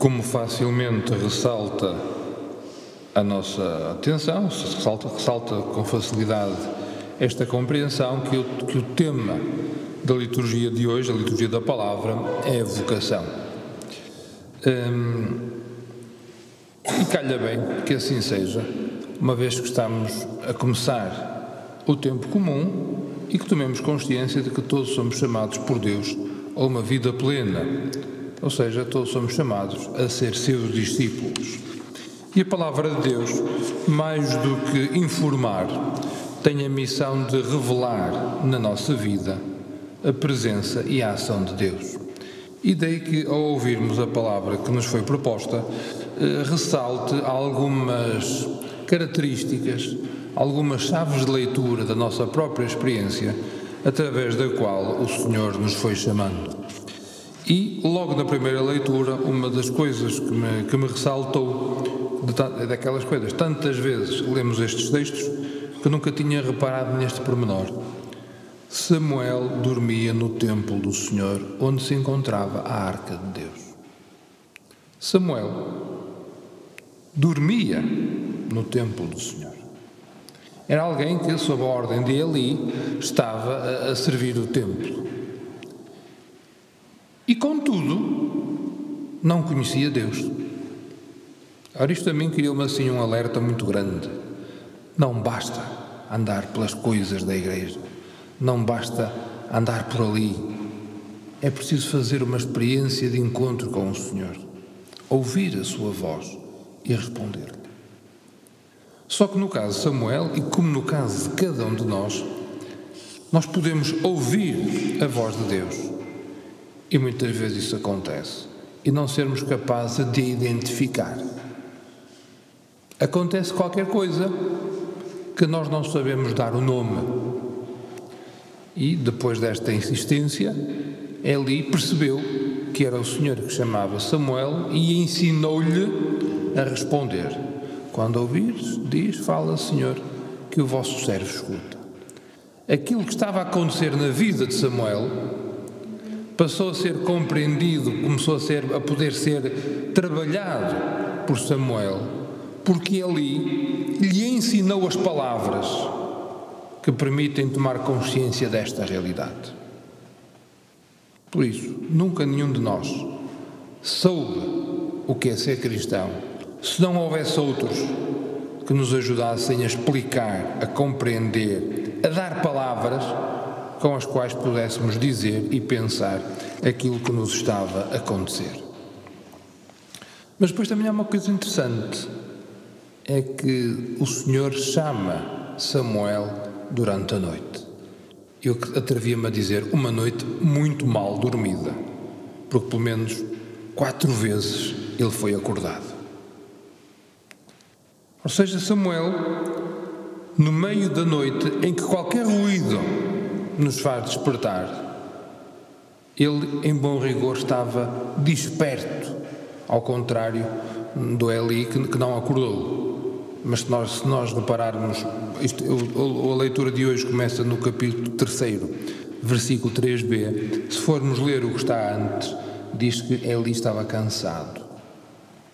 como facilmente ressalta a nossa atenção, ressalta, ressalta com facilidade esta compreensão que o, que o tema da liturgia de hoje, a liturgia da palavra, é a vocação. Hum, e calha bem que assim seja, uma vez que estamos a começar o tempo comum e que tomemos consciência de que todos somos chamados por Deus a uma vida plena, ou seja, todos somos chamados a ser seus discípulos. E a palavra de Deus, mais do que informar, tem a missão de revelar na nossa vida a presença e a ação de Deus. E daí que, ao ouvirmos a palavra que nos foi proposta, eh, ressalte algumas características, algumas chaves de leitura da nossa própria experiência, através da qual o Senhor nos foi chamando. E, logo na primeira leitura, uma das coisas que me, que me ressaltou, de, daquelas coisas, tantas vezes lemos estes textos, que nunca tinha reparado neste pormenor. Samuel dormia no templo do Senhor, onde se encontrava a arca de Deus. Samuel dormia no templo do Senhor. Era alguém que, sob a ordem de Eli, estava a servir o templo. E, contudo, não conhecia Deus. Ora, isto a mim criou-me assim um alerta muito grande. Não basta andar pelas coisas da igreja, não basta andar por ali. É preciso fazer uma experiência de encontro com o Senhor, ouvir a sua voz e responder-lhe. Só que no caso de Samuel, e como no caso de cada um de nós, nós podemos ouvir a voz de Deus e muitas vezes isso acontece. E não sermos capazes de identificar. Acontece qualquer coisa que nós não sabemos dar o nome. E depois desta insistência, Eli percebeu que era o Senhor que chamava Samuel e ensinou-lhe a responder. Quando ouvires, diz: Fala, Senhor, que o vosso servo escuta. Aquilo que estava a acontecer na vida de Samuel passou a ser compreendido, começou a, ser, a poder ser trabalhado por Samuel, porque ali lhe ensinou as palavras que permitem tomar consciência desta realidade. Por isso, nunca nenhum de nós soube o que é ser cristão se não houvesse outros que nos ajudassem a explicar, a compreender, a dar palavras com as quais pudéssemos dizer e pensar aquilo que nos estava a acontecer. Mas depois também há uma coisa interessante, é que o Senhor chama Samuel durante a noite. Eu atrevia-me a dizer uma noite muito mal dormida, porque pelo menos quatro vezes ele foi acordado. Ou seja, Samuel, no meio da noite em que qualquer ruído nos faz despertar. Ele, em bom rigor, estava desperto, ao contrário do Eli, que, que não acordou. Mas se nós, se nós repararmos, isto, a leitura de hoje começa no capítulo 3, versículo 3b. Se formos ler o que está antes, diz que Eli estava cansado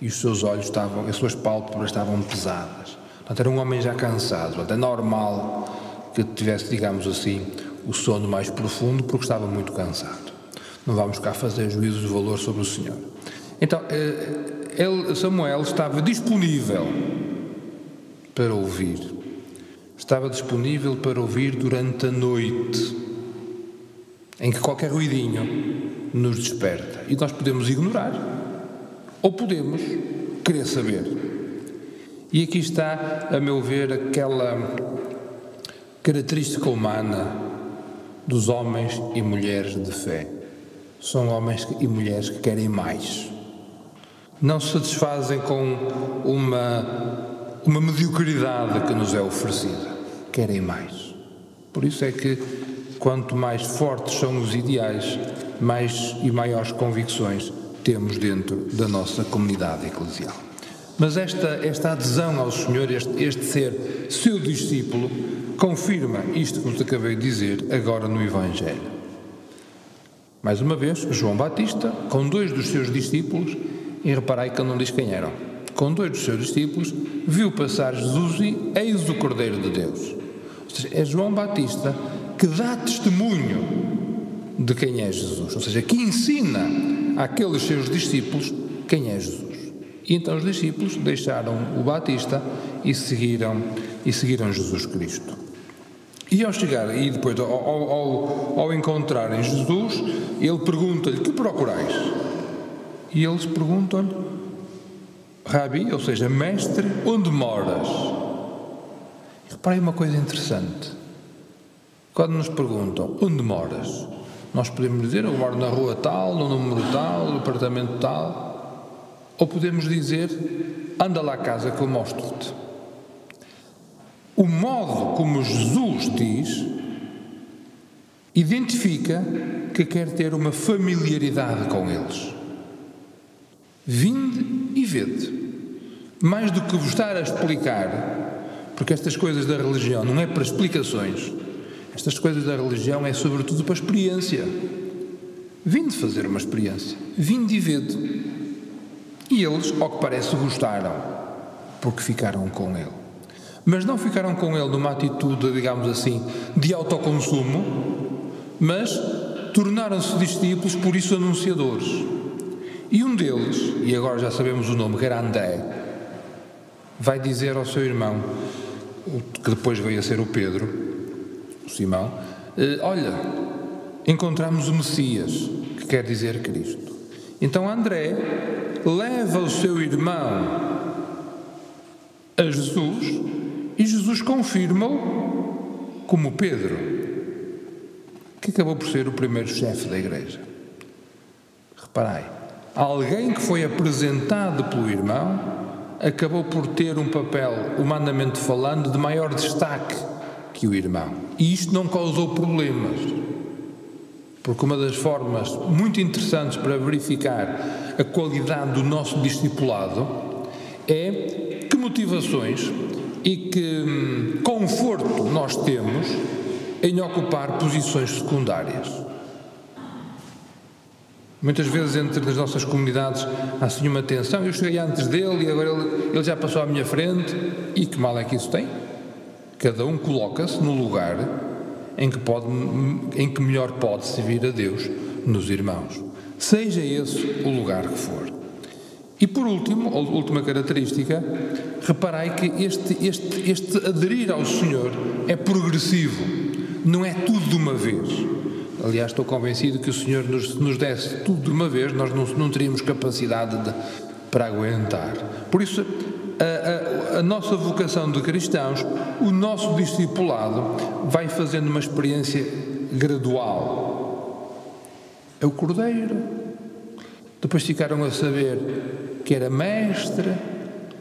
e os seus olhos estavam, as suas pálpebras estavam pesadas. Portanto, era um homem já cansado. Portanto, é normal que tivesse, digamos assim, o sono mais profundo porque estava muito cansado. Não vamos cá fazer juízos de valor sobre o Senhor. Então, eh, ele, Samuel estava disponível para ouvir. Estava disponível para ouvir durante a noite, em que qualquer ruidinho nos desperta. E nós podemos ignorar, ou podemos querer saber. E aqui está, a meu ver, aquela característica humana dos homens e mulheres de fé. São homens e mulheres que querem mais. Não se satisfazem com uma, uma mediocridade que nos é oferecida. Querem mais. Por isso é que, quanto mais fortes são os ideais, mais e maiores convicções temos dentro da nossa comunidade eclesial. Mas esta, esta adesão ao Senhor, este, este ser seu discípulo, confirma isto que vos acabei de dizer agora no Evangelho. Mais uma vez, João Batista, com dois dos seus discípulos, E reparai que ele não diz quem eram. Com dois dos seus discípulos, viu passar Jesus e eis o Cordeiro de Deus. Ou seja, é João Batista que dá testemunho de quem é Jesus. Ou seja, que ensina àqueles seus discípulos quem é Jesus. E então os discípulos deixaram o Batista e seguiram, e seguiram Jesus Cristo. E ao chegar, e depois ao, ao, ao encontrarem Jesus, ele pergunta-lhe: Que procurais? E eles perguntam-lhe: Rabi, ou seja, mestre, onde moras? Reparem uma coisa interessante. Quando nos perguntam onde moras, nós podemos dizer eu moro na rua tal, no número tal, no apartamento tal, ou podemos dizer anda lá a casa que eu mostro-te. O modo como Jesus diz identifica que quer ter uma familiaridade com eles. Vinde e vede. Mais do que vos estar a explicar, porque estas coisas da religião não é para explicações, estas coisas da religião é sobretudo para experiência. Vinde fazer uma experiência, vinde e vede. E eles, ao que parece, gostaram, porque ficaram com ele mas não ficaram com ele numa atitude, digamos assim, de autoconsumo, mas tornaram-se discípulos, por isso anunciadores. E um deles, e agora já sabemos o nome, que era André, vai dizer ao seu irmão, que depois veio a ser o Pedro, o Simão, eh, olha, encontramos o Messias, que quer dizer Cristo. Então André leva o seu irmão a Jesus e Jesus confirma-o como Pedro, que acabou por ser o primeiro chefe da igreja. Reparai, alguém que foi apresentado pelo irmão acabou por ter um papel, humanamente falando, de maior destaque que o irmão. E isto não causou problemas. Porque uma das formas muito interessantes para verificar a qualidade do nosso discipulado é que motivações e que conforto nós temos em ocupar posições secundárias. Muitas vezes entre as nossas comunidades há assim uma tensão, eu cheguei antes dele e agora ele, ele já passou à minha frente, e que mal é que isso tem? Cada um coloca-se no lugar em que, pode, em que melhor pode servir a Deus nos irmãos, seja esse o lugar que for. E por último, última característica, reparai que este, este, este aderir ao Senhor é progressivo, não é tudo de uma vez. Aliás, estou convencido que o Senhor nos, nos desse tudo de uma vez, nós não, não teríamos capacidade de, para aguentar. Por isso, a, a, a, nossa vocação de cristãos, o nosso discipulado, vai fazendo uma experiência gradual. É o Cordeiro. Depois ficaram a saber que era mestre,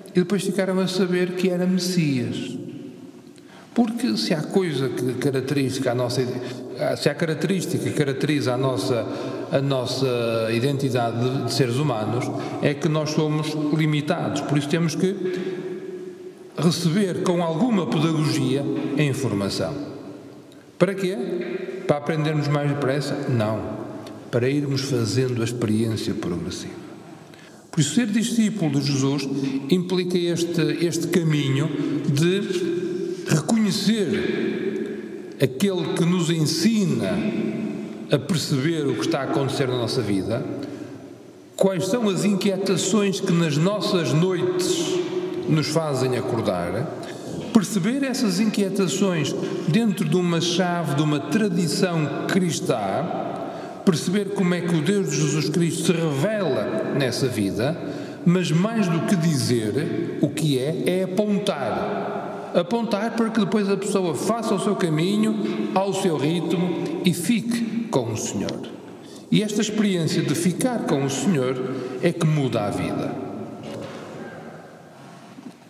e depois ficaram a saber que era Messias. Porque se há coisa que caracteriza a nossa se há característica que caracteriza a nossa a nossa identidade de, de seres humanos é que nós somos limitados, por isso temos que receber com alguma pedagogia a informação. Para quê? Para aprendermos mais depressa? Não. Para irmos fazendo a experiência progressiva. Por isso, ser discípulo de Jesus implica este, este caminho de reconhecer aquele que nos ensina a perceber o que está a acontecer na nossa vida, quais são as inquietações que nas nossas noites nos fazem acordar, perceber essas inquietações dentro de uma chave, de uma tradição cristã perceber como é que o Deus de Jesus Cristo se revela nessa vida, mas mais do que dizer o que é, é apontar. Apontar para que depois a pessoa faça o seu caminho, ao seu ritmo e fique com o Senhor. E esta experiência de ficar com o Senhor é que muda a vida.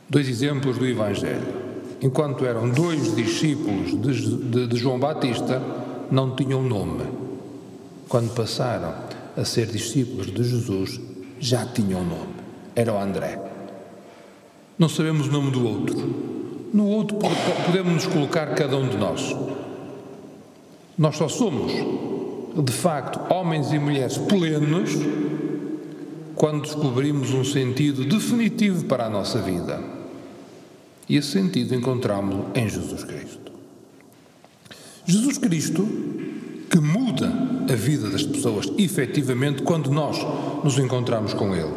Dois exemplos do Evangelho. Enquanto eram dois discípulos de, João Batista, não tinham nome quando passaram a ser discípulos de Jesus, já tinham um nome. Era o André. Não sabemos o nome do outro. No outro podemos nos colocar cada um de nós. Nós só somos, de facto, homens e mulheres plenos quando descobrimos um sentido definitivo para a nossa vida. E esse sentido encontramos-lo em Jesus Cristo. Jesus Cristo que muda a vida das pessoas efetivamente quando nós nos encontramos com Ele.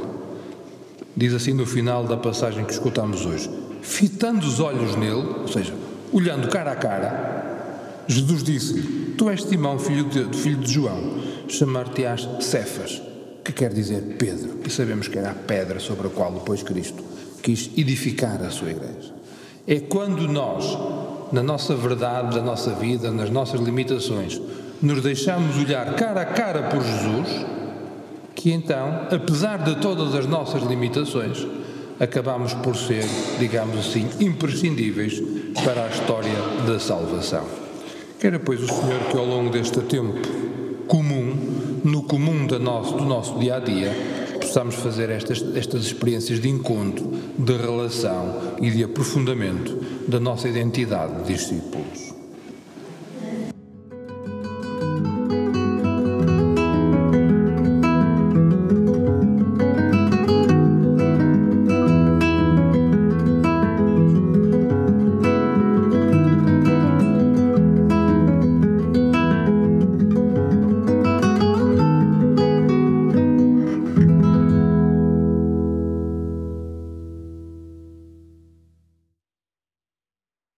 Diz assim no final da passagem que escutamos hoje: fitando os olhos nele, ou seja, olhando cara a cara, Jesus disse-lhe: Tu és Simão, filho de, filho de João, chamar-te-ás Cefas, que quer dizer Pedro. E sabemos que era a pedra sobre a qual depois Cristo quis edificar a sua igreja. É quando nós, na nossa verdade, da nossa vida, nas nossas limitações, nos deixamos olhar cara a cara por Jesus, que então, apesar de todas as nossas limitações, acabamos por ser, digamos assim, imprescindíveis para a história da salvação. Quero, pois, o Senhor que ao longo deste tempo comum, no comum do nosso, do nosso dia a dia, possamos fazer estas, estas experiências de encontro, de relação e de aprofundamento da nossa identidade de discípulos.